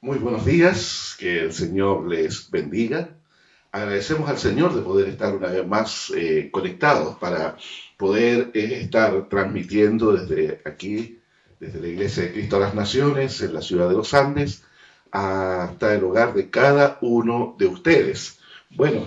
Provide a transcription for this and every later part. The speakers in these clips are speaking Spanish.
Muy buenos días, que el Señor les bendiga. Agradecemos al Señor de poder estar una vez más eh, conectados para poder eh, estar transmitiendo desde aquí, desde la Iglesia de Cristo a las Naciones, en la ciudad de los Andes, hasta el hogar de cada uno de ustedes. Bueno,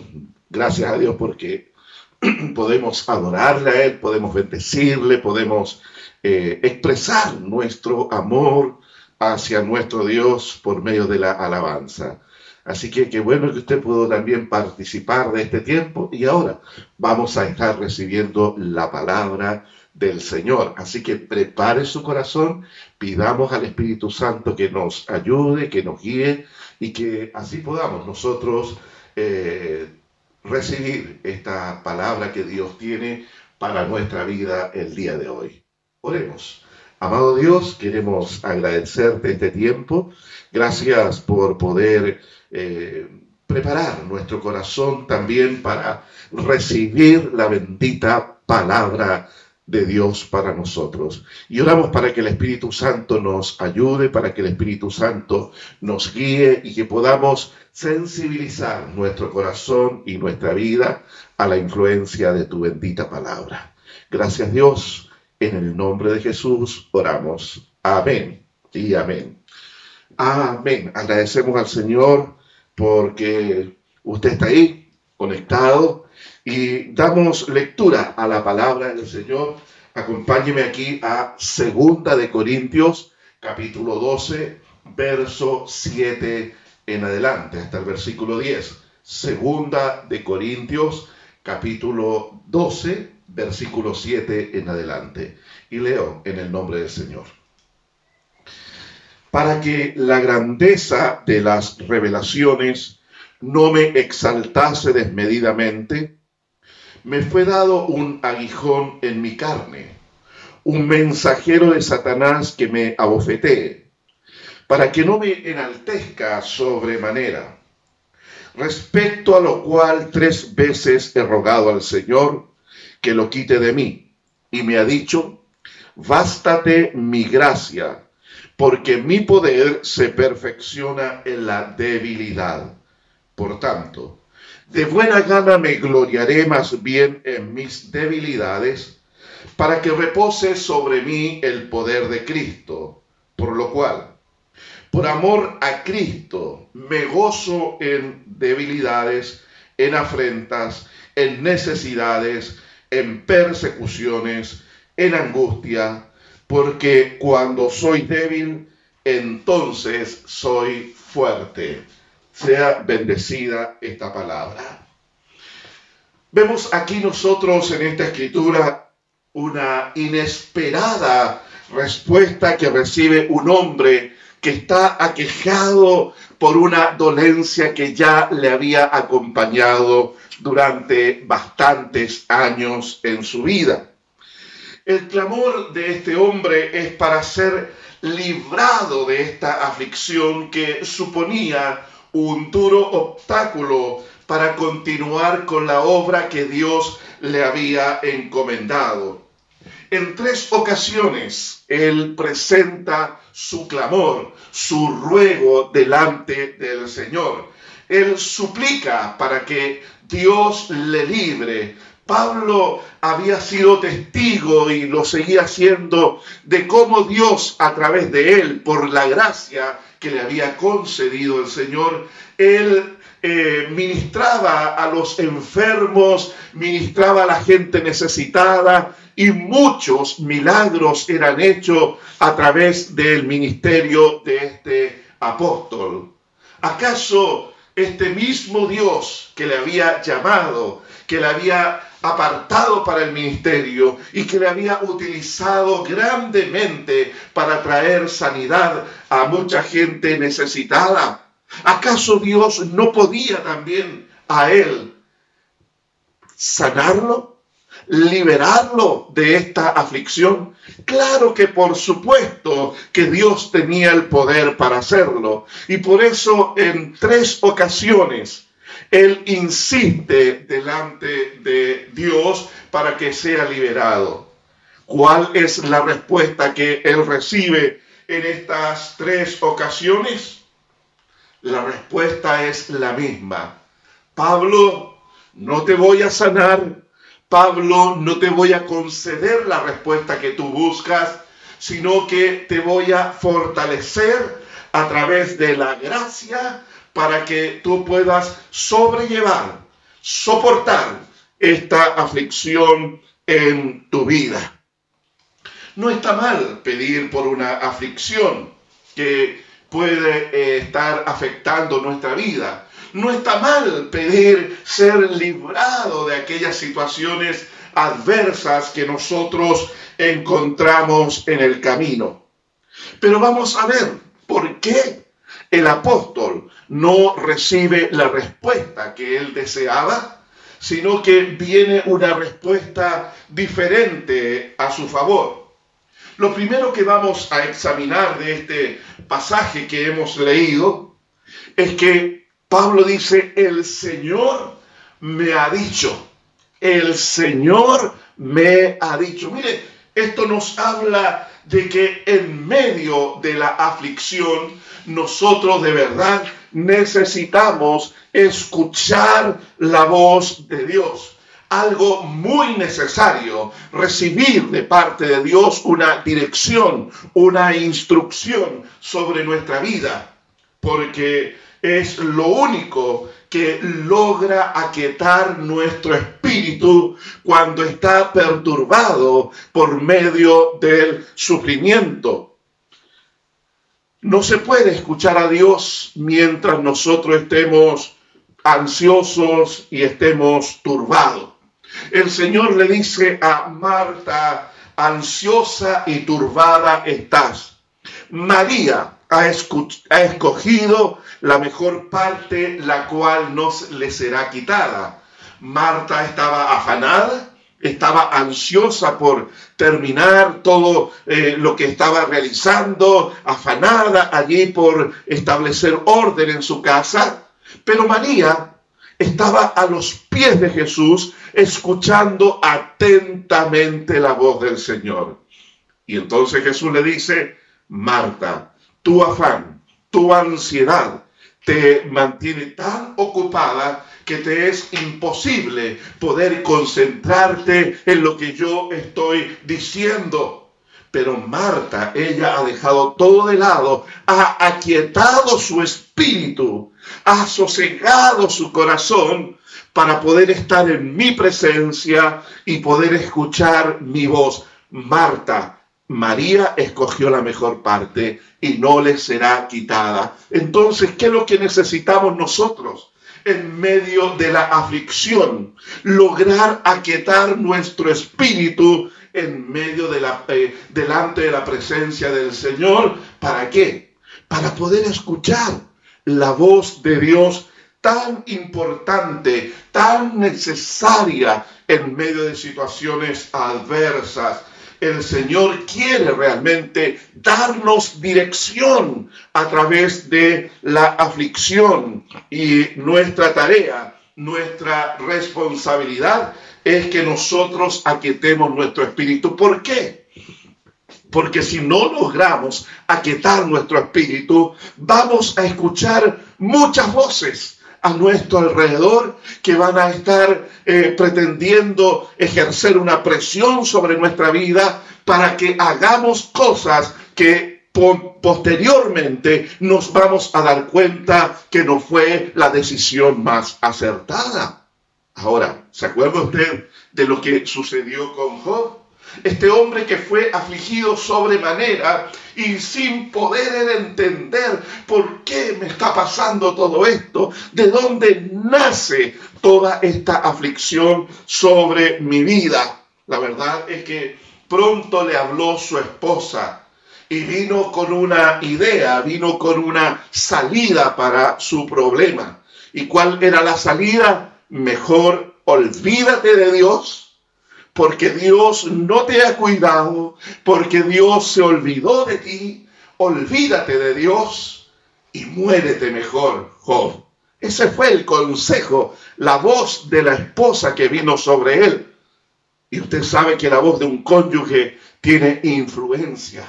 gracias a Dios porque podemos adorarle a Él, podemos bendecirle, podemos eh, expresar nuestro amor, hacia nuestro Dios por medio de la alabanza. Así que qué bueno que usted pudo también participar de este tiempo y ahora vamos a estar recibiendo la palabra del Señor. Así que prepare su corazón, pidamos al Espíritu Santo que nos ayude, que nos guíe y que así podamos nosotros eh, recibir esta palabra que Dios tiene para nuestra vida el día de hoy. Oremos. Amado Dios, queremos agradecerte este tiempo. Gracias por poder eh, preparar nuestro corazón también para recibir la bendita palabra de Dios para nosotros. Y oramos para que el Espíritu Santo nos ayude, para que el Espíritu Santo nos guíe y que podamos sensibilizar nuestro corazón y nuestra vida a la influencia de tu bendita palabra. Gracias Dios en el nombre de Jesús oramos. Amén y amén. Amén. Agradecemos al Señor porque usted está ahí conectado y damos lectura a la palabra del Señor. Acompáñeme aquí a Segunda de Corintios, capítulo 12, verso 7 en adelante, hasta el versículo 10. Segunda de Corintios, capítulo 12, versículo 7 en adelante. Y leo en el nombre del Señor. Para que la grandeza de las revelaciones no me exaltase desmedidamente, me fue dado un aguijón en mi carne, un mensajero de Satanás que me abofetee, para que no me enaltezca sobremanera. Respecto a lo cual tres veces he rogado al Señor que lo quite de mí. Y me ha dicho, bástate mi gracia, porque mi poder se perfecciona en la debilidad. Por tanto, de buena gana me gloriaré más bien en mis debilidades, para que repose sobre mí el poder de Cristo. Por lo cual, por amor a Cristo, me gozo en debilidades, en afrentas, en necesidades, en persecuciones, en angustia, porque cuando soy débil, entonces soy fuerte. Sea bendecida esta palabra. Vemos aquí nosotros en esta escritura una inesperada respuesta que recibe un hombre que está aquejado por una dolencia que ya le había acompañado durante bastantes años en su vida. El clamor de este hombre es para ser librado de esta aflicción que suponía un duro obstáculo para continuar con la obra que Dios le había encomendado. En tres ocasiones él presenta su clamor, su ruego delante del Señor. Él suplica para que Dios le libre. Pablo había sido testigo y lo seguía siendo de cómo Dios a través de él, por la gracia que le había concedido el Señor, él eh, ministraba a los enfermos, ministraba a la gente necesitada y muchos milagros eran hechos a través del ministerio de este apóstol. ¿Acaso este mismo Dios que le había llamado, que le había apartado para el ministerio y que le había utilizado grandemente para traer sanidad a mucha gente necesitada. ¿Acaso Dios no podía también a él sanarlo? liberarlo de esta aflicción? Claro que por supuesto que Dios tenía el poder para hacerlo. Y por eso en tres ocasiones Él insiste delante de Dios para que sea liberado. ¿Cuál es la respuesta que Él recibe en estas tres ocasiones? La respuesta es la misma. Pablo, no te voy a sanar. Pablo, no te voy a conceder la respuesta que tú buscas, sino que te voy a fortalecer a través de la gracia para que tú puedas sobrellevar, soportar esta aflicción en tu vida. No está mal pedir por una aflicción que puede eh, estar afectando nuestra vida. No está mal pedir ser librado de aquellas situaciones adversas que nosotros encontramos en el camino. Pero vamos a ver por qué el apóstol no recibe la respuesta que él deseaba, sino que viene una respuesta diferente a su favor. Lo primero que vamos a examinar de este pasaje que hemos leído es que Pablo dice, el Señor me ha dicho, el Señor me ha dicho. Mire, esto nos habla de que en medio de la aflicción nosotros de verdad necesitamos escuchar la voz de Dios algo muy necesario, recibir de parte de Dios una dirección, una instrucción sobre nuestra vida, porque es lo único que logra aquietar nuestro espíritu cuando está perturbado por medio del sufrimiento. No se puede escuchar a Dios mientras nosotros estemos ansiosos y estemos turbados. El Señor le dice a Marta, ansiosa y turbada estás. María ha, escogido la mejor parte, la cual no le será quitada. Marta estaba afanada, estaba ansiosa por terminar todo eh, lo que estaba realizando, afanada allí por establecer orden en su casa. Pero María estaba a los pies de Jesús escuchando atentamente la voz del Señor. Y entonces Jesús le dice, Marta, tu afán, tu ansiedad te mantiene tan ocupada que te es imposible poder concentrarte en lo que yo estoy diciendo. Pero Marta, ella ha dejado todo de lado, ha aquietado su espíritu, ha sosegado su corazón para poder estar en mi presencia y poder escuchar mi voz. Marta, María escogió la mejor parte y no le será quitada. Entonces, ¿qué es lo que necesitamos nosotros? En medio de la aflicción, lograr aquietar nuestro espíritu en medio de la, eh, delante de la presencia del Señor. ¿Para qué? Para poder escuchar la voz de Dios tan importante, tan necesaria en medio de situaciones adversas. El Señor quiere realmente darnos dirección a través de la aflicción y nuestra tarea, nuestra responsabilidad es que nosotros aquietemos nuestro espíritu. ¿Por qué? Porque si no logramos aquietar nuestro espíritu, vamos a escuchar muchas voces a nuestro alrededor que van a estar eh, pretendiendo ejercer una presión sobre nuestra vida para que hagamos cosas que posteriormente nos vamos a dar cuenta que no fue la decisión más acertada. Ahora, ¿se acuerda usted de lo que sucedió con Job? Este hombre que fue afligido sobremanera y sin poder entender por qué me está pasando todo esto, de dónde nace toda esta aflicción sobre mi vida. La verdad es que pronto le habló su esposa y vino con una idea, vino con una salida para su problema. ¿Y cuál era la salida? Mejor olvídate de Dios porque Dios no te ha cuidado, porque Dios se olvidó de ti, olvídate de Dios y muérete mejor, Job. Ese fue el consejo, la voz de la esposa que vino sobre él. Y usted sabe que la voz de un cónyuge tiene influencia.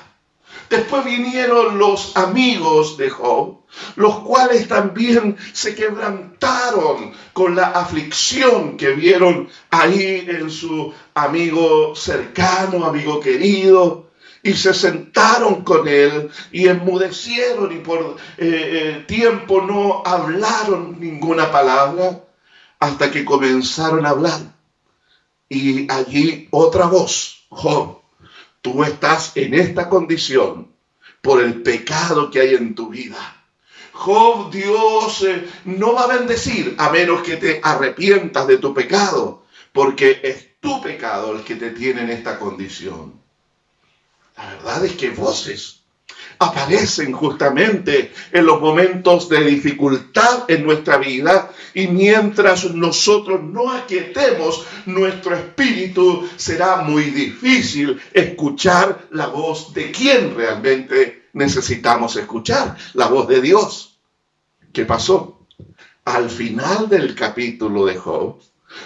Después vinieron los amigos de Job, los cuales también se quebrantaron con la aflicción que vieron ahí en su amigo cercano, amigo querido, y se sentaron con él y enmudecieron y por eh, eh, tiempo no hablaron ninguna palabra hasta que comenzaron a hablar. Y allí otra voz, Job, tú estás en esta condición por el pecado que hay en tu vida. Job, Dios eh, no va a bendecir a menos que te arrepientas de tu pecado, porque es tu pecado el que te tiene en esta condición. La verdad es que voces aparecen justamente en los momentos de dificultad en nuestra vida y mientras nosotros no aquietemos nuestro espíritu será muy difícil escuchar la voz de quien realmente necesitamos escuchar, la voz de Dios. ¿Qué pasó? Al final del capítulo de Job,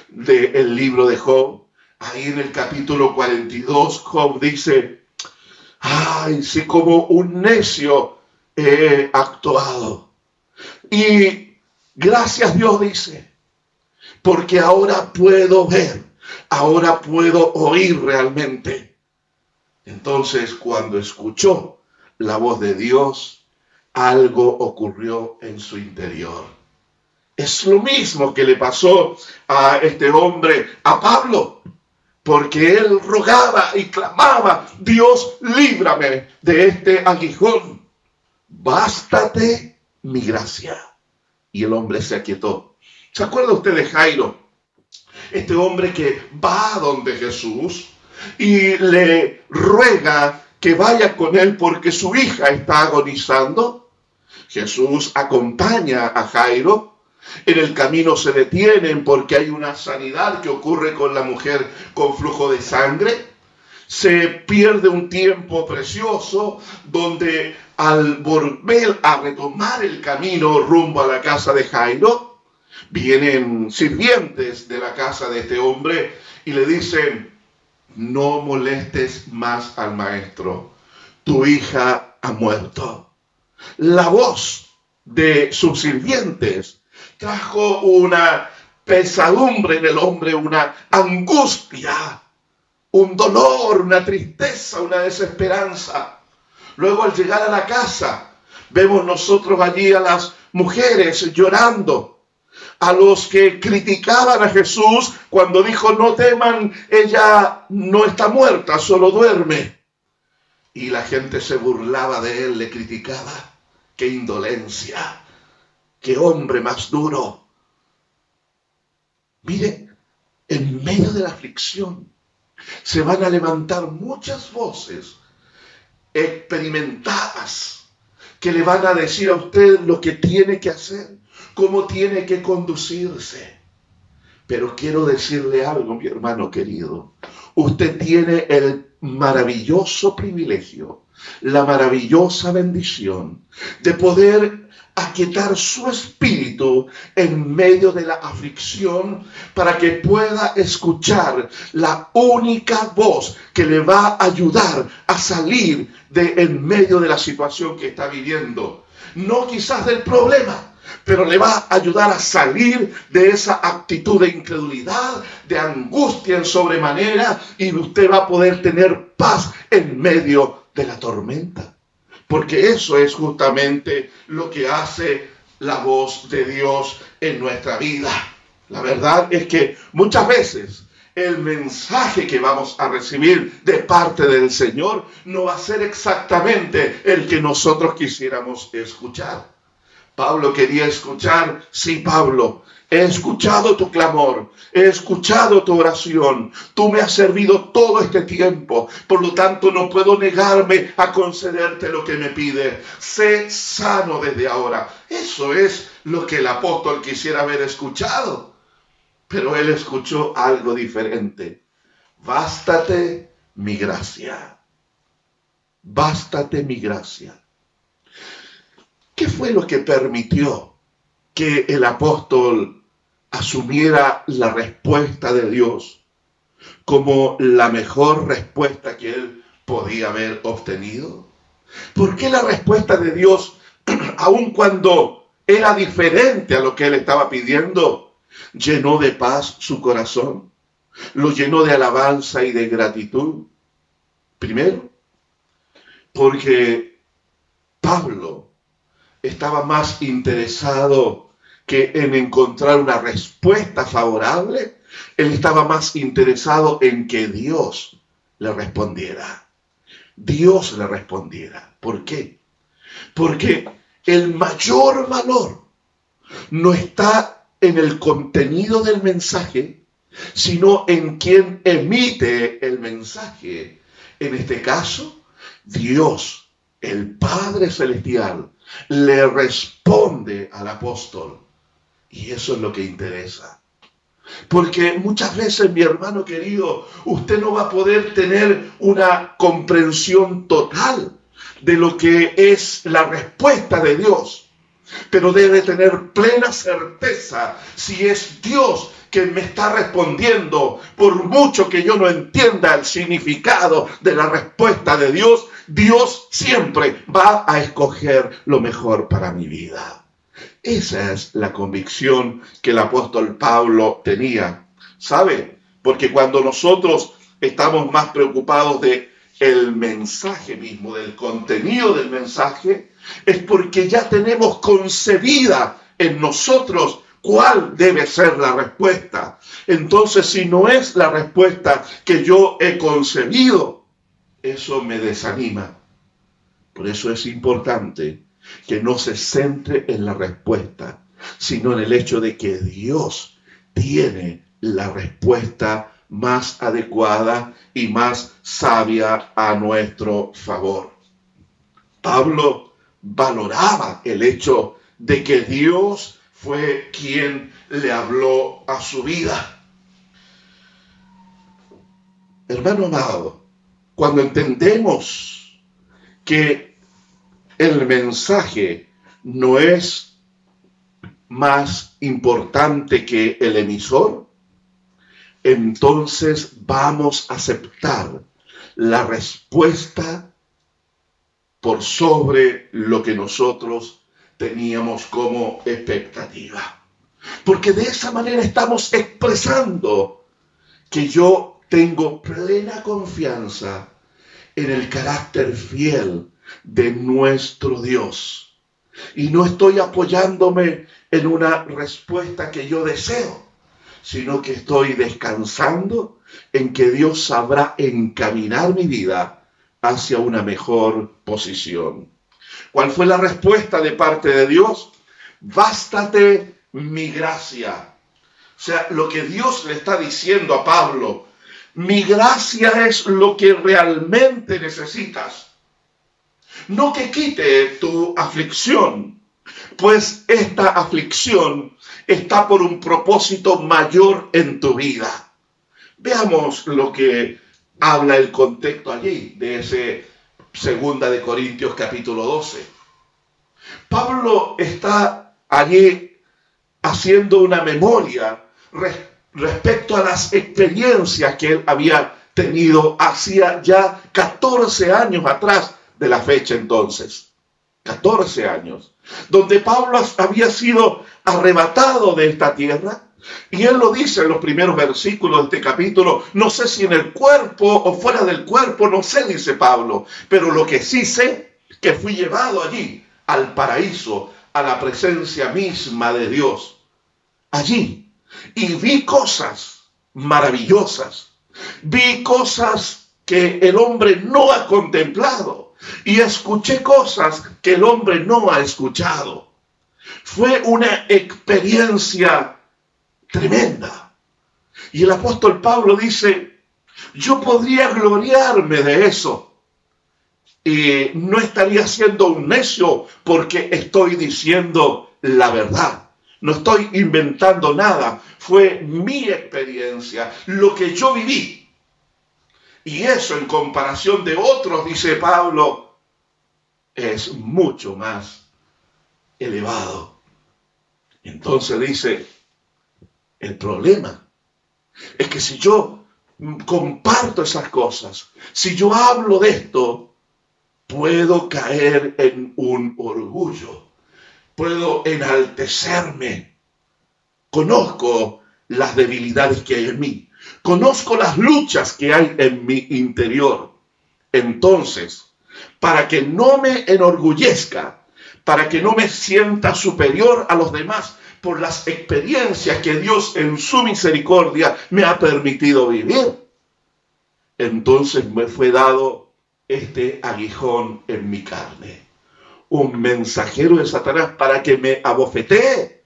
del libro de Job, ahí en el capítulo 42, Job dice, ay, sí, como un necio he actuado. Y gracias Dios dice, porque ahora puedo ver, ahora puedo oír realmente. Entonces, cuando escuchó la voz de Dios, algo ocurrió en su interior. Es lo mismo que le pasó a este hombre, a Pablo porque él rogaba y clamaba, Dios, líbrame de este aguijón. Bástate mi gracia. Y el hombre se aquietó. ¿Se acuerda usted de Jairo? Este hombre que va a donde Jesús y le ruega que vaya con él porque su hija está agonizando. Jesús acompaña a Jairo en el camino se detienen porque hay una sanidad que ocurre con la mujer con flujo de sangre. Se pierde un tiempo precioso donde al volver a retomar el camino rumbo a la casa de Jairo, vienen sirvientes de la casa de este hombre y le dicen, no molestes más al maestro, tu hija ha muerto. La voz de sus sirvientes trajo una pesadumbre en el hombre, una angustia, un dolor, una tristeza, una desesperanza. Luego al llegar a la casa, vemos nosotros allí a las mujeres llorando, a los que criticaban a Jesús cuando dijo, no teman, ella no está muerta, solo duerme. Y la gente se burlaba de él, le criticaba. Qué indolencia qué hombre más duro. Mire, en medio de la aflicción se van a levantar muchas voces experimentadas que le van a decir a usted lo que tiene que hacer, cómo tiene que conducirse. Pero quiero decirle algo, mi hermano querido. Usted tiene el maravilloso privilegio, la maravillosa bendición de poder aquietar su espíritu en medio de la aflicción para que pueda escuchar la única voz que le va a ayudar a salir de en medio de la situación que está viviendo. No quizás del problema, pero le va a ayudar a salir de esa actitud de incredulidad, de angustia en sobremanera, y usted va a poder tener paz en medio de la tormenta porque eso es justamente lo que hace la voz de Dios en nuestra vida. La verdad es que muchas veces el mensaje que vamos a recibir de parte del Señor no va a ser exactamente el que nosotros quisiéramos escuchar. Pablo quería escuchar, sí, Pablo, He escuchado tu clamor, he escuchado tu oración. Tú me has servido todo este tiempo. Por lo tanto, no puedo negarme a concederte lo que me pide. Sé sano desde ahora. Eso es lo que el apóstol quisiera haber escuchado. Pero él escuchó algo diferente. Bástate mi gracia. Bástate mi gracia. ¿Qué fue lo que permitió que el apóstol asumiera la respuesta de Dios como la mejor respuesta que él podía haber obtenido? ¿Por qué la respuesta de Dios, aun cuando era diferente a lo que él estaba pidiendo, llenó de paz su corazón? Lo llenó de alabanza y de gratitud. Primero, porque Pablo estaba más interesado que en encontrar una respuesta favorable, él estaba más interesado en que Dios le respondiera. Dios le respondiera. ¿Por qué? Porque el mayor valor no está en el contenido del mensaje, sino en quien emite el mensaje. En este caso, Dios, el Padre Celestial, le responde al apóstol. Y eso es lo que interesa. Porque muchas veces, mi hermano querido, usted no va a poder tener una comprensión total de lo que es la respuesta de Dios. Pero debe tener plena certeza si es Dios que me está respondiendo, por mucho que yo no entienda el significado de la respuesta de Dios, Dios siempre va a escoger lo mejor para mi vida. Esa es la convicción que el apóstol Pablo tenía. ¿Sabe? Porque cuando nosotros estamos más preocupados de el mensaje mismo, del contenido del mensaje, es porque ya tenemos concebida en nosotros cuál debe ser la respuesta. Entonces, si no es la respuesta que yo he concebido, eso me desanima. Por eso es importante que no se centre en la respuesta, sino en el hecho de que Dios tiene la respuesta más adecuada y más sabia a nuestro favor. Pablo valoraba el hecho de que Dios fue quien le habló a su vida. Hermano amado, cuando entendemos que el mensaje no es más importante que el emisor, entonces vamos a aceptar la respuesta por sobre lo que nosotros teníamos como expectativa. Porque de esa manera estamos expresando que yo tengo plena confianza en el carácter fiel de nuestro Dios. Y no estoy apoyándome en una respuesta que yo deseo, sino que estoy descansando en que Dios sabrá encaminar mi vida hacia una mejor posición. ¿Cuál fue la respuesta de parte de Dios? Bástate mi gracia. O sea, lo que Dios le está diciendo a Pablo, mi gracia es lo que realmente necesitas no que quite tu aflicción, pues esta aflicción está por un propósito mayor en tu vida. Veamos lo que habla el contexto allí de ese segunda de Corintios capítulo 12. Pablo está allí haciendo una memoria respecto a las experiencias que él había tenido hacía ya 14 años atrás de la fecha entonces, 14 años, donde Pablo había sido arrebatado de esta tierra. Y él lo dice en los primeros versículos de este capítulo, no sé si en el cuerpo o fuera del cuerpo, no sé, dice Pablo, pero lo que sí sé, que fui llevado allí, al paraíso, a la presencia misma de Dios, allí, y vi cosas maravillosas, vi cosas que el hombre no ha contemplado y escuché cosas que el hombre no ha escuchado. Fue una experiencia tremenda. Y el apóstol Pablo dice, yo podría gloriarme de eso. Y no estaría siendo un necio porque estoy diciendo la verdad. No estoy inventando nada. Fue mi experiencia, lo que yo viví. Y eso en comparación de otros, dice Pablo, es mucho más elevado. Entonces dice, el problema es que si yo comparto esas cosas, si yo hablo de esto, puedo caer en un orgullo, puedo enaltecerme. Conozco las debilidades que hay en mí, conozco las luchas que hay en mi interior. Entonces, para que no me enorgullezca, para que no me sienta superior a los demás por las experiencias que Dios en su misericordia me ha permitido vivir, entonces me fue dado este aguijón en mi carne, un mensajero de Satanás para que me abofetee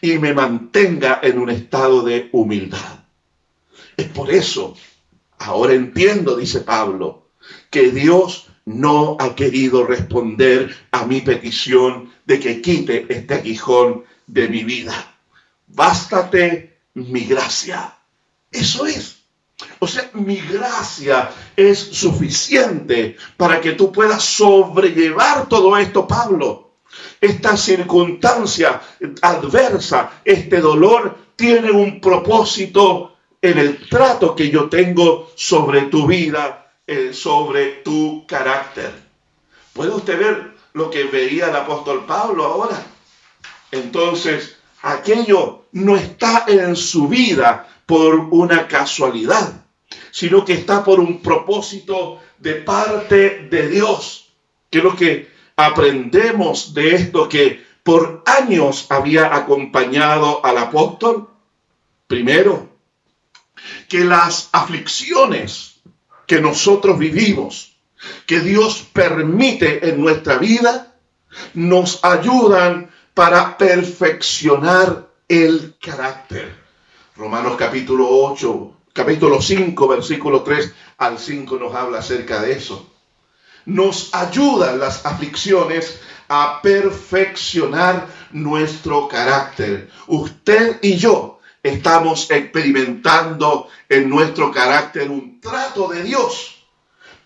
y me mantenga en un estado de humildad. Es por eso, ahora entiendo, dice Pablo, que Dios no ha querido responder a mi petición de que quite este aguijón de mi vida. Bástate mi gracia. Eso es. O sea, mi gracia es suficiente para que tú puedas sobrellevar todo esto, Pablo. Esta circunstancia adversa, este dolor, tiene un propósito en el trato que yo tengo sobre tu vida, eh, sobre tu carácter. ¿Puede usted ver lo que veía el apóstol Pablo ahora? Entonces, aquello no está en su vida por una casualidad, sino que está por un propósito de parte de Dios. Que lo que aprendemos de esto que por años había acompañado al apóstol? Primero, que las aflicciones que nosotros vivimos, que Dios permite en nuestra vida, nos ayudan para perfeccionar el carácter. Romanos capítulo 8, capítulo 5, versículo 3 al 5 nos habla acerca de eso. Nos ayudan las aflicciones a perfeccionar nuestro carácter. Usted y yo estamos experimentando en nuestro carácter un trato de Dios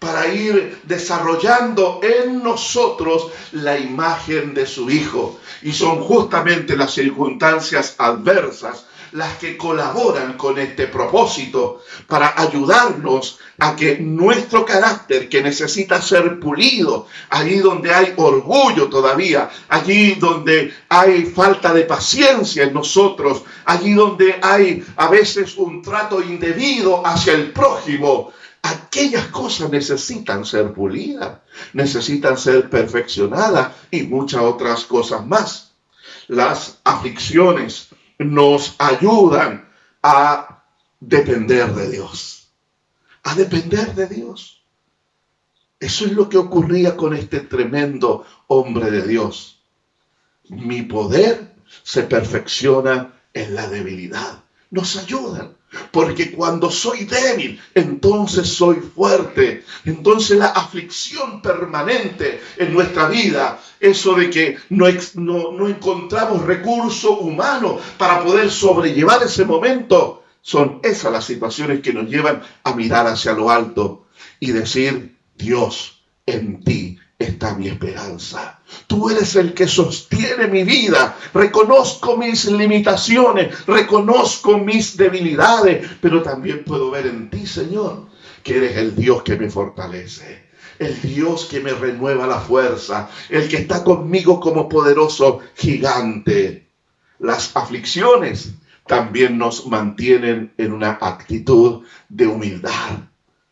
para ir desarrollando en nosotros la imagen de su Hijo. Y son justamente las circunstancias adversas las que colaboran con este propósito para ayudarnos a que nuestro carácter que necesita ser pulido, allí donde hay orgullo todavía, allí donde hay falta de paciencia en nosotros, allí donde hay a veces un trato indebido hacia el prójimo, aquellas cosas necesitan ser pulidas, necesitan ser perfeccionadas y muchas otras cosas más. Las aflicciones, nos ayudan a depender de Dios. A depender de Dios. Eso es lo que ocurría con este tremendo hombre de Dios. Mi poder se perfecciona en la debilidad. Nos ayudan. Porque cuando soy débil, entonces soy fuerte. Entonces la aflicción permanente en nuestra vida, eso de que no, no, encontramos recurso humano para poder sobrellevar ese momento, son esas las situaciones que nos llevan a mirar hacia lo alto y decir, Dios, en ti está mi esperanza. Tú eres el que sostiene mi vida. Reconozco mis limitaciones, reconozco mis debilidades, pero también puedo ver en ti, Señor, que eres el Dios que me fortalece. El Dios que me renueva la fuerza, el que está conmigo como poderoso gigante. Las aflicciones también nos mantienen en una actitud de humildad.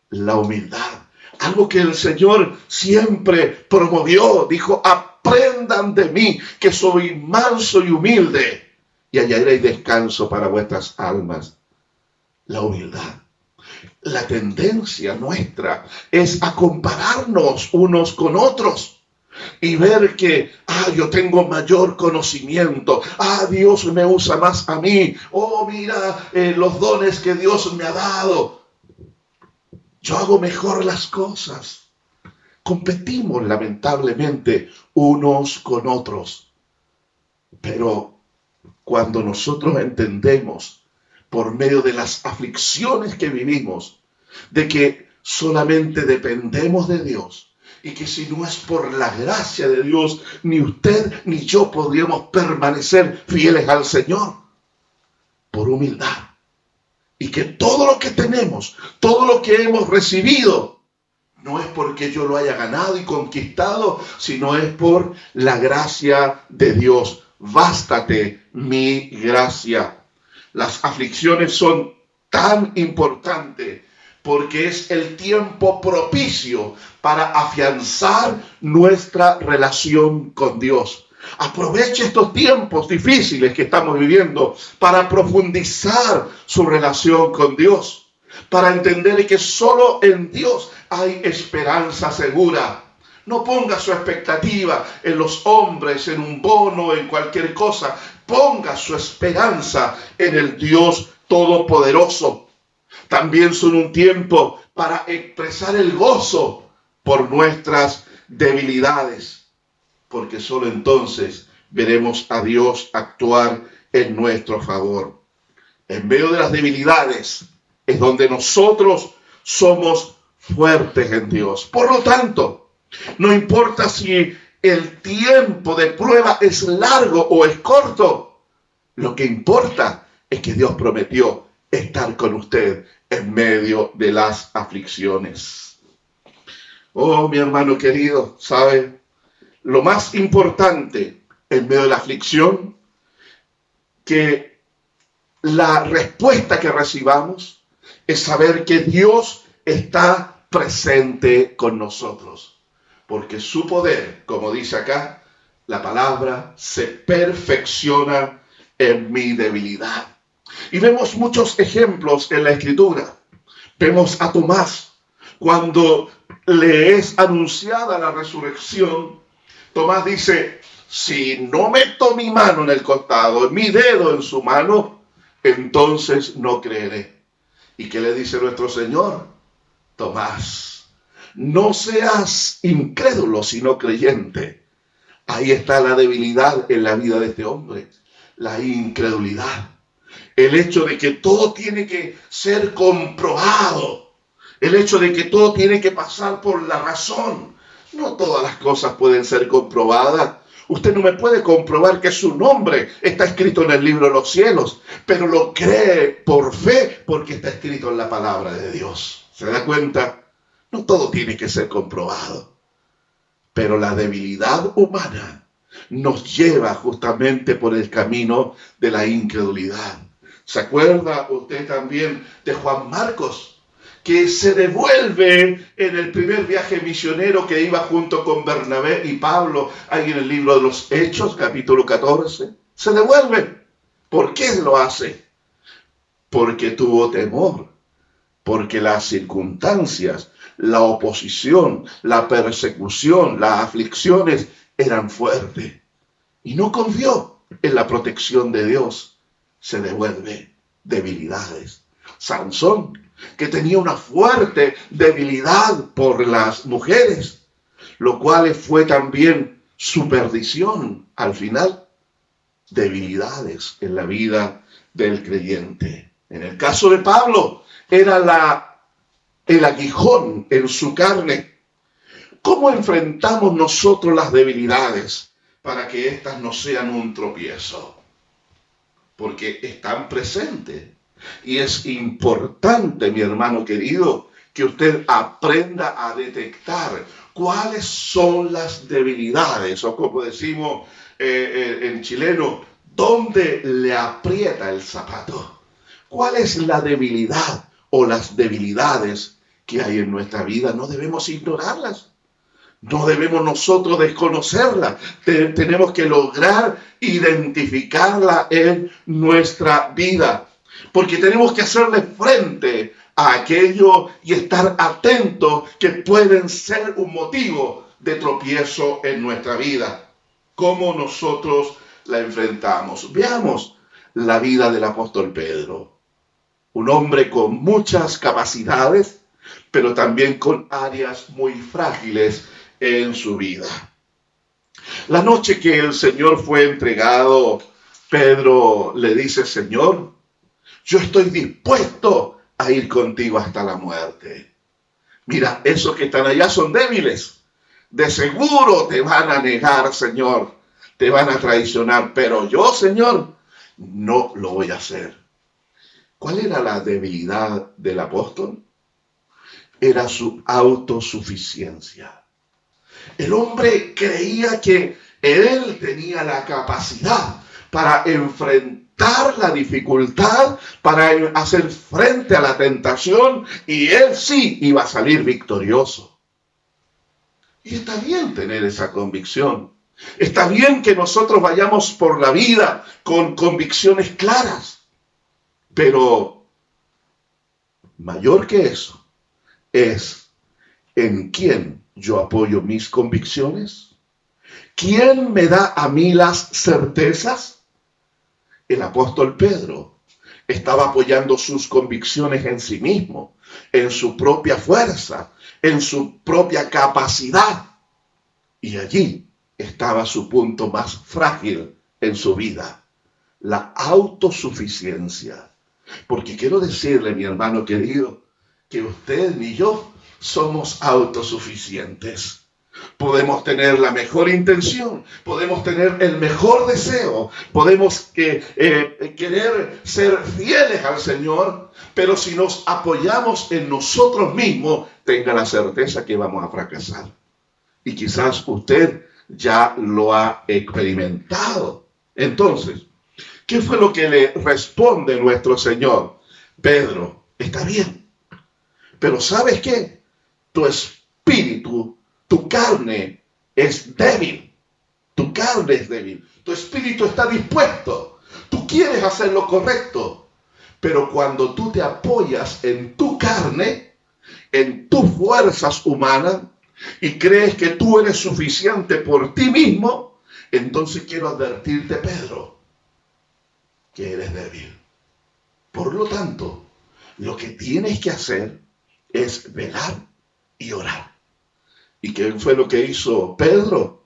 La humildad algo que el Señor siempre promovió. Dijo, aprendan de mí, que soy manso y humilde, y hallaréis descanso para vuestras almas. La humildad. La tendencia nuestra es a compararnos unos con otros y ver que, ah, yo tengo mayor conocimiento, ah, Dios me usa más a mí, oh, mira eh, los dones que Dios me ha dado. Yo hago mejor las cosas. Competimos lamentablemente unos con otros. Pero cuando nosotros entendemos por medio de las aflicciones que vivimos, de que solamente dependemos de Dios y que si no es por la gracia de Dios, ni usted ni yo podríamos permanecer fieles al Señor por humildad y que todo lo que tenemos, todo lo que hemos recibido, no es porque yo lo haya ganado y conquistado, sino es por la gracia de Dios. Bástate mi gracia. Las aflicciones son tan importantes porque es el tiempo propicio para afianzar nuestra relación con Dios. Aproveche estos tiempos difíciles que estamos viviendo para profundizar su relación con Dios, para entender que solo en Dios hay esperanza segura. No ponga su expectativa en los hombres, en un bono, en cualquier cosa. Ponga su esperanza en el Dios Todopoderoso. También son un tiempo para expresar el gozo por nuestras debilidades, porque solo entonces veremos a Dios actuar en nuestro favor. En medio de las debilidades es donde nosotros somos fuertes en Dios. Por lo tanto, no importa si el tiempo de prueba es largo o es corto, lo que importa es que Dios prometió estar con usted en medio de las aflicciones. Oh, mi hermano querido, ¿sabe? Lo más importante en medio de la aflicción, que la respuesta que recibamos es saber que Dios está presente con nosotros. Porque su poder, como dice acá, la palabra se perfecciona en mi debilidad. Y vemos muchos ejemplos en la escritura. Vemos a Tomás cuando le es anunciada la resurrección. Tomás dice, si no meto mi mano en el costado, mi dedo en su mano, entonces no creeré. ¿Y qué le dice nuestro Señor? Tomás, no seas incrédulo, sino creyente. Ahí está la debilidad en la vida de este hombre, la incredulidad. El hecho de que todo tiene que ser comprobado, el hecho de que todo tiene que pasar por la razón. No todas las cosas pueden ser comprobadas. Usted no me puede comprobar que su nombre está escrito en el libro de los cielos, pero lo cree por fe porque está escrito en la palabra de Dios. ¿Se da cuenta? No todo tiene que ser comprobado. Pero la debilidad humana nos lleva justamente por el camino de la incredulidad. ¿Se acuerda usted también de Juan Marcos? Que se devuelve en el primer viaje misionero que iba junto con Bernabé y Pablo, ahí en el libro de los Hechos, capítulo 14. Se devuelve. ¿Por qué lo hace? Porque tuvo temor porque las circunstancias, la oposición, la persecución, las aflicciones eran fuertes. Y no confió en la protección de Dios. Se devuelve debilidades. Sansón, que tenía una fuerte debilidad por las mujeres, lo cual fue también su perdición al final. Debilidades en la vida del creyente. En el caso de Pablo, era la, el aguijón en su carne. ¿Cómo enfrentamos nosotros las debilidades para que éstas no sean un tropiezo? Porque están presentes. Y es importante, mi hermano querido, que usted aprenda a detectar cuáles son las debilidades, o como decimos eh, eh, en chileno, dónde le aprieta el zapato. ¿Cuál es la debilidad? o las debilidades que hay en nuestra vida, no debemos ignorarlas. No debemos nosotros desconocerlas. tenemos que lograr identificarla en nuestra vida. Porque tenemos que hacerle frente a aquello y estar atentos que pueden ser un motivo de tropiezo en nuestra vida. ¿Cómo nosotros la enfrentamos? Veamos la vida del apóstol Pedro un hombre con muchas capacidades, pero también con áreas muy frágiles en su vida. La noche que el Señor fue entregado, Pedro le dice, Señor, yo estoy dispuesto a ir contigo hasta la muerte. Mira, esos que están allá son débiles. De seguro te van a negar, Señor. Te van a traicionar. Pero yo, Señor, no lo voy a hacer. ¿Cuál era la debilidad del apóstol? era su autosuficiencia. El hombre creía que él tenía la capacidad para enfrentar la dificultad, para hacer frente a la tentación y él sí iba a salir victorioso. Y está bien tener esa convicción. Está bien que nosotros vayamos por la vida con convicciones claras. Pero mayor que eso es en quién yo apoyo mis convicciones. ¿Quién me da a mí las certezas? El apóstol Pedro estaba apoyando sus convicciones en sí mismo, en su propia fuerza, en su propia capacidad. Y allí estaba su punto más frágil en su vida, la autosuficiencia. Porque quiero decirle, mi hermano querido, que usted ni yo somos autosuficientes. Podemos tener la mejor intención, podemos tener el mejor deseo, podemos eh, querer ser fieles al Señor, pero si nos apoyamos en nosotros mismos, tenga la certeza que vamos a fracasar. Y quizás usted ya lo ha experimentado. Entonces, ¿qué fue lo que le responde nuestro Señor? Pedro, está bien, pero ¿sabes qué? Tu espíritu, tu carne es débil. Tu carne es débil. Tu espíritu está dispuesto. Tú quieres hacer lo correcto. Pero cuando tú te apoyas en tu carne, en tus fuerzas humanas, y crees que tú eres suficiente por ti mismo, entonces quiero advertirte, Pedro, que eres débil. Por lo tanto, lo que tienes que hacer es velar y orar. ¿Y qué fue lo que hizo Pedro?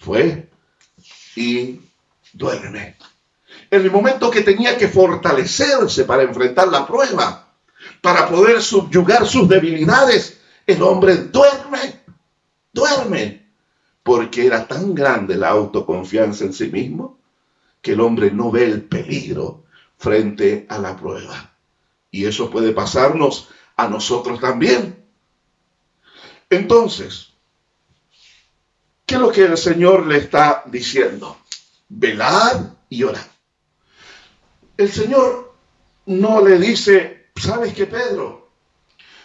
Fue y duerme. En el momento que tenía que fortalecerse para enfrentar la prueba, para poder subyugar sus debilidades, el hombre duerme duerme, porque era tan grande la autoconfianza en sí mismo que el hombre no ve el peligro frente a la prueba. Y eso puede pasarnos a nosotros también. Entonces, ¿qué es lo que el Señor le está diciendo? Velar y orar. El Señor no le dice, ¿sabes qué, Pedro?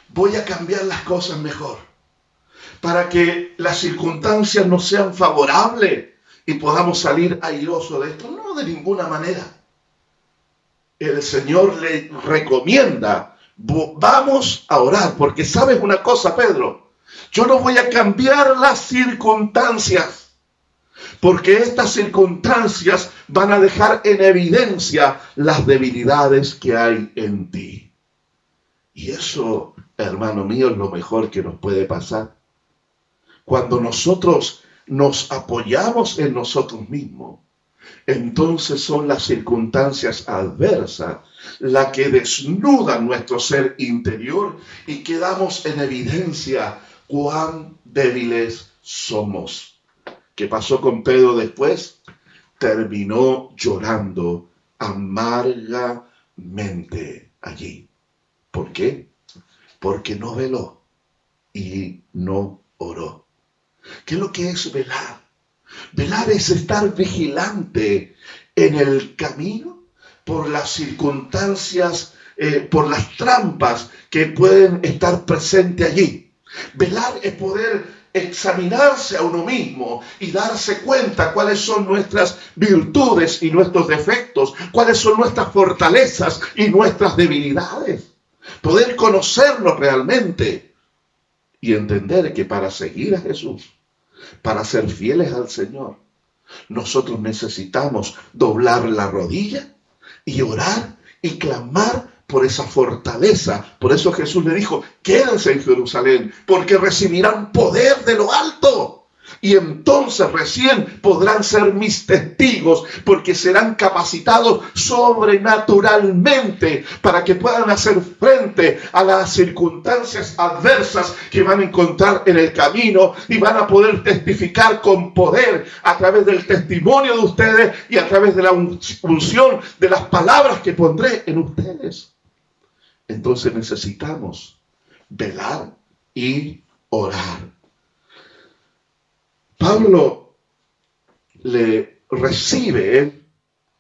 Voy a cambiar las cosas mejor para que las circunstancias no sean favorables y podamos salir airosos de esto. No, de ninguna manera. El Señor le recomienda, vamos a orar, porque sabes una cosa, Pedro, yo no voy a cambiar las circunstancias, porque estas circunstancias van a dejar en evidencia las debilidades que hay en ti. Y eso, hermano mío, es lo mejor que nos puede pasar cuando nosotros nos apoyamos en nosotros mismos, entonces son las circunstancias adversas las que desnudan nuestro ser interior y quedamos en evidencia cuán débiles somos. ¿Qué pasó con Pedro después? Terminó llorando amargamente allí. ¿Por qué? Porque no veló y no oró. ¿Qué es lo que es velar? Velar es estar vigilante en el camino por las circunstancias, eh, por las trampas que pueden estar presentes allí. Velar es poder examinarse a uno mismo y darse cuenta cuáles son nuestras virtudes y nuestros defectos, cuáles son nuestras fortalezas y nuestras debilidades. Poder conocernos realmente y entender que para seguir a Jesús para ser fieles al Señor, nosotros necesitamos doblar la rodilla y orar y clamar por esa fortaleza. Por eso Jesús le dijo, quédense en Jerusalén, porque recibirán poder de lo alto. Y entonces recién podrán ser mis testigos porque serán capacitados sobrenaturalmente para que puedan hacer frente a las circunstancias adversas que van a encontrar en el camino y van a poder testificar con poder a través del testimonio de ustedes y a través de la unción de las palabras que pondré en ustedes. Entonces necesitamos velar y orar. Pablo le recibe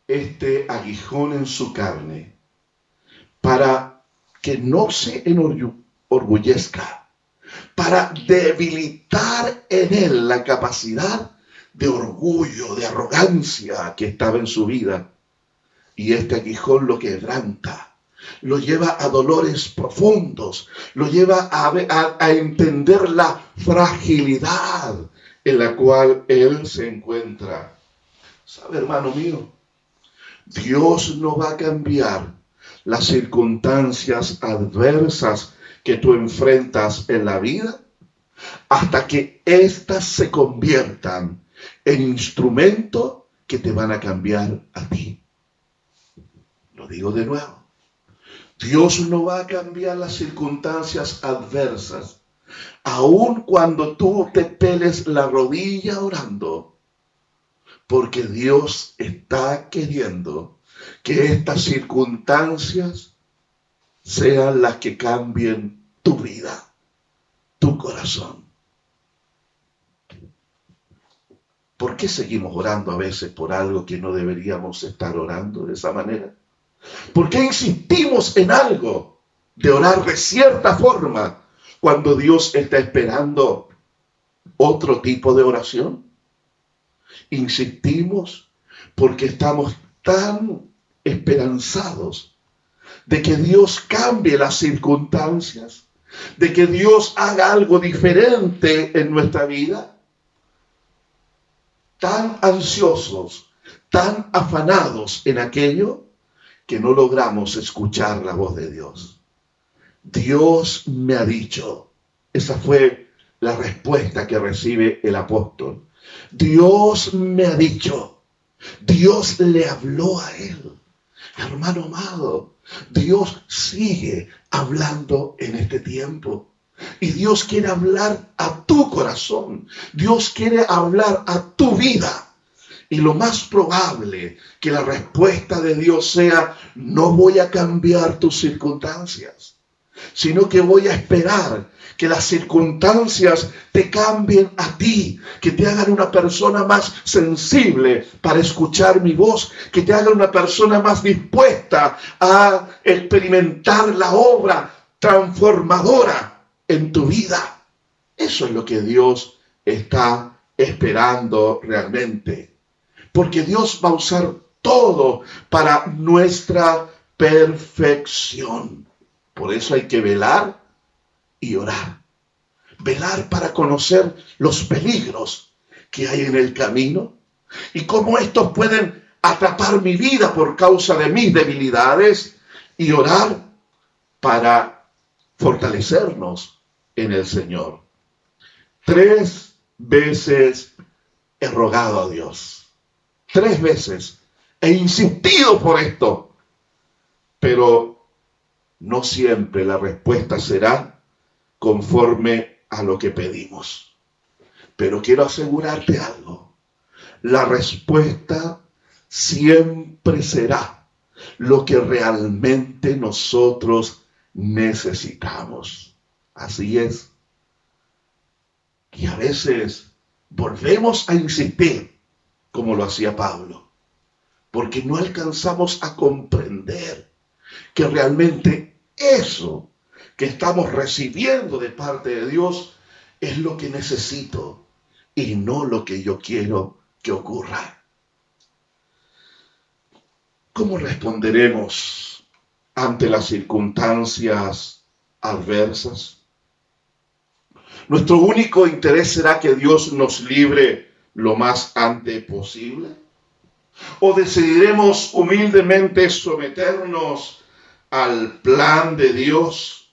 este aguijón en su carne para que no se enorgullezca, para debilitar en él la capacidad de orgullo, de arrogancia que estaba en su vida. Y este aguijón lo quebranta, lo lleva a dolores profundos, lo lleva a, entender la fragilidad en la cual él se encuentra. ¿Sabe, hermano mío? Dios no va a cambiar las circunstancias adversas que tú enfrentas en la vida hasta que éstas se conviertan en instrumento que te van a cambiar a ti. Lo digo de nuevo. Dios no va a cambiar las circunstancias adversas, aun cuando tú te peles la rodilla orando, porque Dios está queriendo que estas circunstancias sean las que cambien tu vida, tu corazón. ¿Por qué seguimos orando a veces por algo que no deberíamos estar orando de esa manera? ¿Por qué insistimos en algo de orar de cierta forma cuando Dios está esperando otro tipo de oración? Insistimos porque estamos tan esperanzados de que Dios cambie las circunstancias, de que Dios haga algo diferente en nuestra vida. Tan ansiosos, tan afanados en aquello que no logramos escuchar la voz de Dios. Dios me ha dicho, esa fue la respuesta que recibe el apóstol. Dios me ha dicho, Dios le habló a él. Hermano amado, Dios sigue hablando en este tiempo. Y Dios quiere hablar a tu corazón. Dios quiere hablar a tu vida. Y lo más probable que la respuesta de Dios sea, no voy a cambiar tus circunstancias, sino que voy a esperar que las circunstancias te cambien a ti, que te hagan una persona más sensible para escuchar mi voz, que te hagan una persona más dispuesta a experimentar la obra transformadora en tu vida. Eso es lo que Dios está esperando realmente. Porque Dios va a usar todo para nuestra perfección. Por eso hay que velar y orar. Velar para conocer los peligros que hay en el camino y cómo estos pueden atrapar mi vida por causa de mis debilidades y orar para fortalecernos en el Señor. Tres veces he rogado a Dios. Tres veces he insistido por esto. Pero no siempre la respuesta será conforme a lo que pedimos. Pero quiero asegurarte algo. La respuesta siempre será lo que realmente nosotros necesitamos. Así es. Y a veces volvemos a insistir como lo hacía Pablo, porque no alcanzamos a comprender que realmente eso que estamos recibiendo de parte de Dios es lo que necesito y no lo que yo quiero que ocurra. ¿Cómo responderemos ante las circunstancias adversas? ¿Nuestro único interés será que Dios nos libre lo más antes posible? ¿O decidiremos humildemente someternos al plan de Dios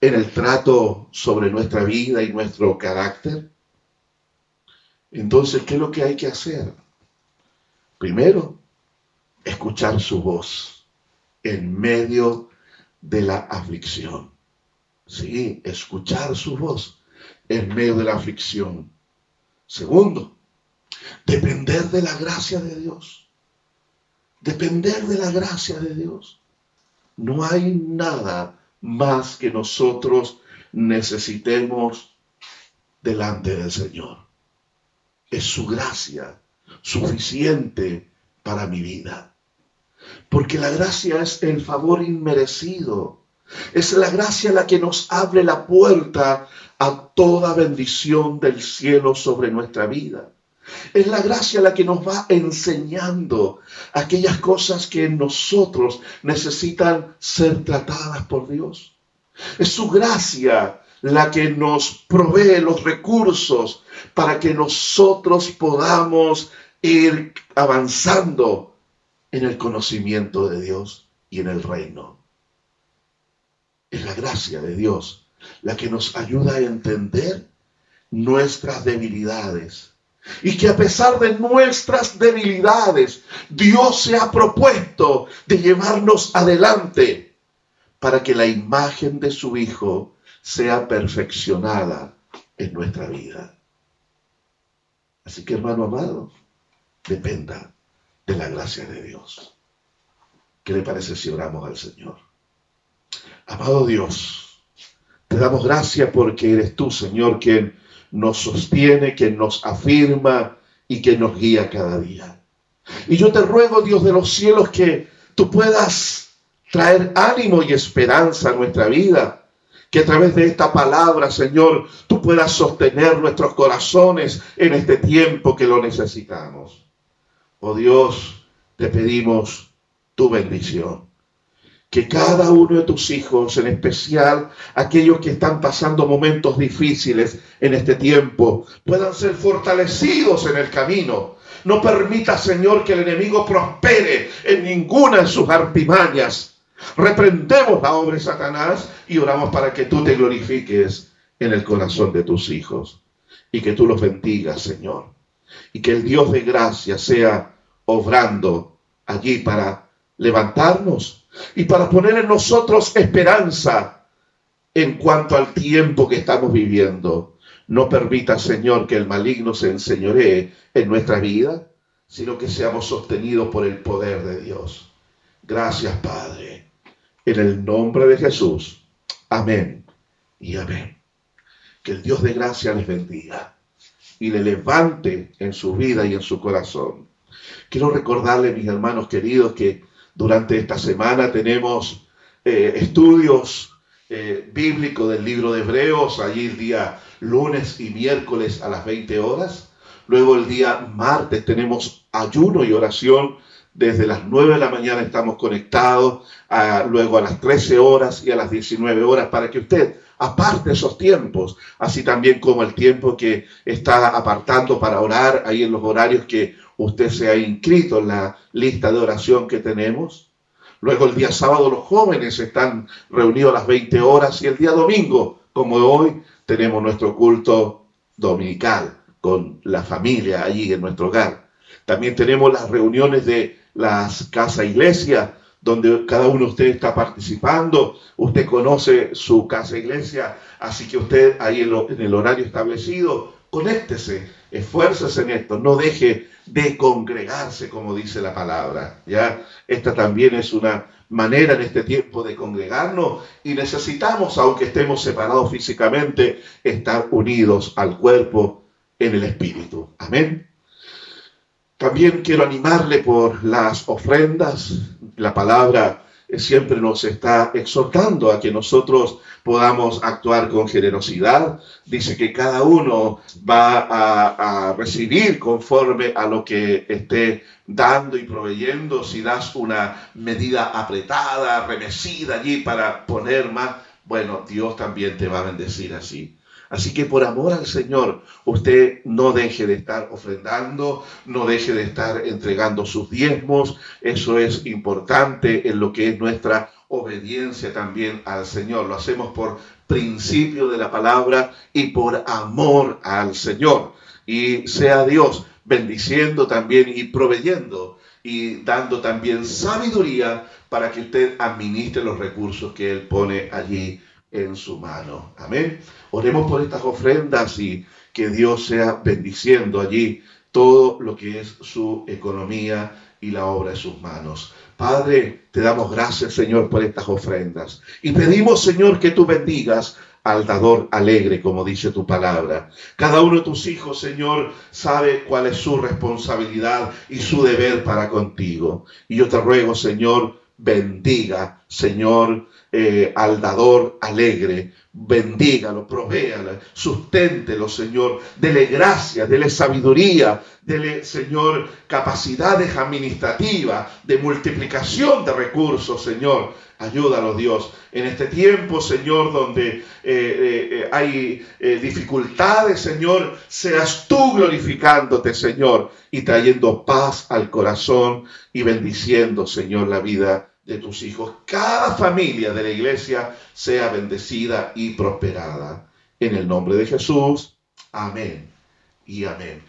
en el trato sobre nuestra vida y nuestro carácter? Entonces, ¿qué es lo que hay que hacer? Primero, escuchar su voz en medio de la aflicción. Sí, escuchar su voz en medio de la aflicción. Segundo, depender de la gracia de Dios. Depender de la gracia de Dios. No hay nada más que nosotros necesitemos delante del Señor. Es su gracia suficiente para mi vida. Porque la gracia es el favor inmerecido. Es la gracia la que nos abre la puerta a toda bendición del cielo sobre nuestra vida. Es la gracia la que nos va enseñando aquellas cosas que en nosotros necesitan ser tratadas por Dios. Es su gracia la que nos provee los recursos para que nosotros podamos ir avanzando en el conocimiento de Dios y en el reino. Es la gracia de Dios la que nos ayuda a entender nuestras debilidades. Y que a pesar de nuestras debilidades, Dios se ha propuesto de llevarnos adelante para que la imagen de su Hijo sea perfeccionada en nuestra vida. Así que hermano amado, dependa de la gracia de Dios. ¿Qué le parece si oramos al Señor? Amado Dios, te damos gracias porque eres tú, Señor, quien nos sostiene, quien nos afirma y que nos guía cada día. Y yo te ruego, Dios de los cielos, que tú puedas traer ánimo y esperanza a nuestra vida. Que a través de esta palabra, Señor, tú puedas sostener nuestros corazones en este tiempo que lo necesitamos. Oh Dios, te pedimos tu bendición. Que cada uno de tus hijos, en especial aquellos que están pasando momentos difíciles en este tiempo, puedan ser fortalecidos en el camino. No permita, Señor, que el enemigo prospere en ninguna de sus artimañas. Reprendemos la obra de Satanás y oramos para que tú te glorifiques en el corazón de tus hijos y que tú los bendigas, Señor. Y que el Dios de gracia sea obrando allí para levantarnos y para poner en nosotros esperanza en cuanto al tiempo que estamos viviendo. No permita, Señor, que el maligno se enseñoree en nuestra vida, sino que seamos sostenidos por el poder de Dios. Gracias, Padre. En el nombre de Jesús. Amén y amén. Que el Dios de gracia les bendiga y le levante en su vida y en su corazón. Quiero recordarle, mis hermanos queridos, que durante esta semana tenemos eh, estudios eh, bíblicos del libro de Hebreos, allí el día lunes y miércoles a las 20 horas. Luego el día martes tenemos ayuno y oración. Desde las 9 de la mañana estamos conectados, luego a las 13 horas y a las 19 horas para que usted aparte esos tiempos, así también como el tiempo que está apartando para orar ahí en los horarios que usted se ha inscrito en la lista de oración que tenemos. Luego el día sábado los jóvenes están reunidos a las 20 horas y el día domingo, como hoy, tenemos nuestro culto dominical con la familia allí en nuestro hogar. También tenemos las reuniones de las casa iglesia, donde cada uno de ustedes está participando. Usted conoce su casa iglesia, así que usted ahí en, en el horario establecido, conéctese, esfuércese en esto, no deje de congregarse, como dice la palabra. Ya, esta también es una manera en este tiempo de congregarnos y necesitamos, aunque estemos separados físicamente, estar unidos al cuerpo en el espíritu. Amén. También quiero animarle por las ofrendas. La palabra siempre nos está exhortando a que nosotros podamos actuar con generosidad. Dice que cada uno va a, recibir conforme a lo que esté dando y proveyendo. Si das una medida apretada, remecida allí para poner más, bueno, Dios también te va a bendecir así. Así que por amor al Señor, usted no deje de estar ofrendando, no deje de estar entregando sus diezmos. Eso es importante en lo que es nuestra obediencia también al Señor. Lo hacemos por principio de la palabra y por amor al Señor. Y sea Dios bendiciendo también y proveyendo y dando también sabiduría para que usted administre los recursos que Él pone allí en su mano. Amén. Oremos por estas ofrendas y que Dios sea bendiciendo allí todo lo que es su economía y la obra de sus manos. Padre, te damos gracias, Señor, por estas ofrendas. Y pedimos, Señor, que tú bendigas al dador alegre, como dice tu palabra. Cada uno de tus hijos, Señor, sabe cuál es su responsabilidad y su deber para contigo. Y yo te ruego, Señor, bendiga, Señor, eh, al dador alegre, bendígalo, provéalo, susténtelo, Señor, dele gracia, dele sabiduría, dele, Señor, capacidades administrativas, de multiplicación de recursos, Señor. Ayúdalo, Dios, en este tiempo, Señor, donde eh, eh, eh, hay dificultades, Señor, seas tú glorificándote, Señor, y trayendo paz al corazón y bendiciendo, Señor, la vida de tus hijos. Cada familia de la iglesia sea bendecida y prosperada. En el nombre de Jesús. Amén y amén.